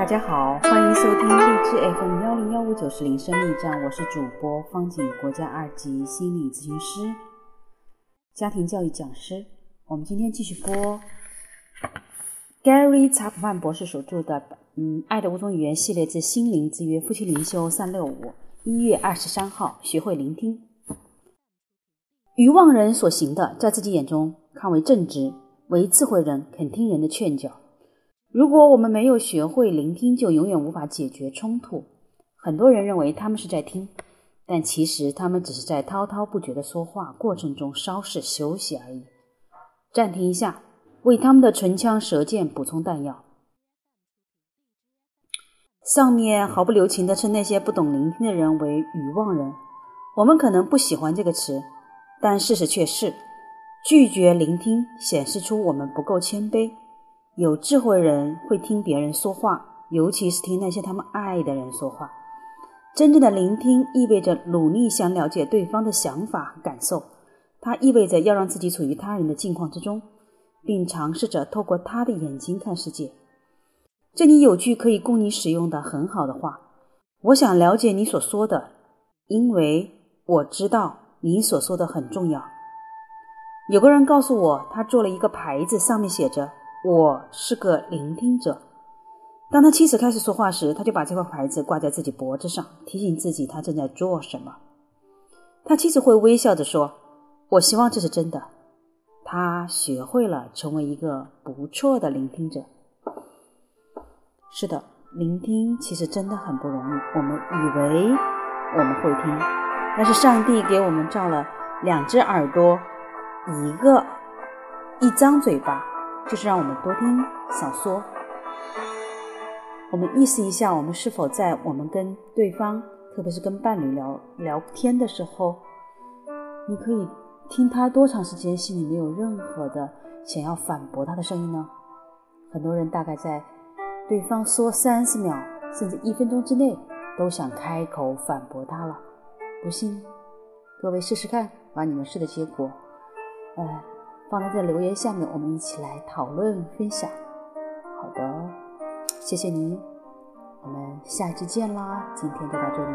大家好，欢迎收听荔枝 FM 幺零幺五九四零生命站，我是主播方景，国家二级心理咨询师、家庭教育讲师。我们今天继续播 Gary 查普曼博士所著的《嗯爱的五种语言》系列之心灵之约夫妻灵修三六五，一月二十三号，学会聆听。愚妄人所行的，在自己眼中看为正直；为智慧人肯听人的劝教。如果我们没有学会聆听，就永远无法解决冲突。很多人认为他们是在听，但其实他们只是在滔滔不绝的说话过程中稍事休息而已。暂停一下，为他们的唇枪舌剑补充弹药。上面毫不留情地称那些不懂聆听的人为愚妄人。我们可能不喜欢这个词，但事实却是，拒绝聆听显示出我们不够谦卑。有智慧人会听别人说话，尤其是听那些他们爱的人说话。真正的聆听意味着努力想了解对方的想法和感受，它意味着要让自己处于他人的境况之中，并尝试着透过他的眼睛看世界。这里有句可以供你使用的很好的话：“我想了解你所说的，因为我知道你所说的很重要。”有个人告诉我，他做了一个牌子，上面写着。我是个聆听者。当他妻子开始说话时，他就把这块牌子挂在自己脖子上，提醒自己他正在做什么。他妻子会微笑着说：“我希望这是真的。”他学会了成为一个不错的聆听者。是的，聆听其实真的很不容易。我们以为我们会听，但是上帝给我们造了两只耳朵，一个一张嘴巴。就是让我们多听少说。我们意识一下，我们是否在我们跟对方，特别是跟伴侣聊聊天的时候，你可以听他多长时间，心里没有任何的想要反驳他的声音呢？很多人大概在对方说三十秒甚至一分钟之内，都想开口反驳他了。不信，各位试试看，把你们试的结果，呃。放在在留言下面，我们一起来讨论分享。好的，谢谢您，我们下期见啦！今天就到这里。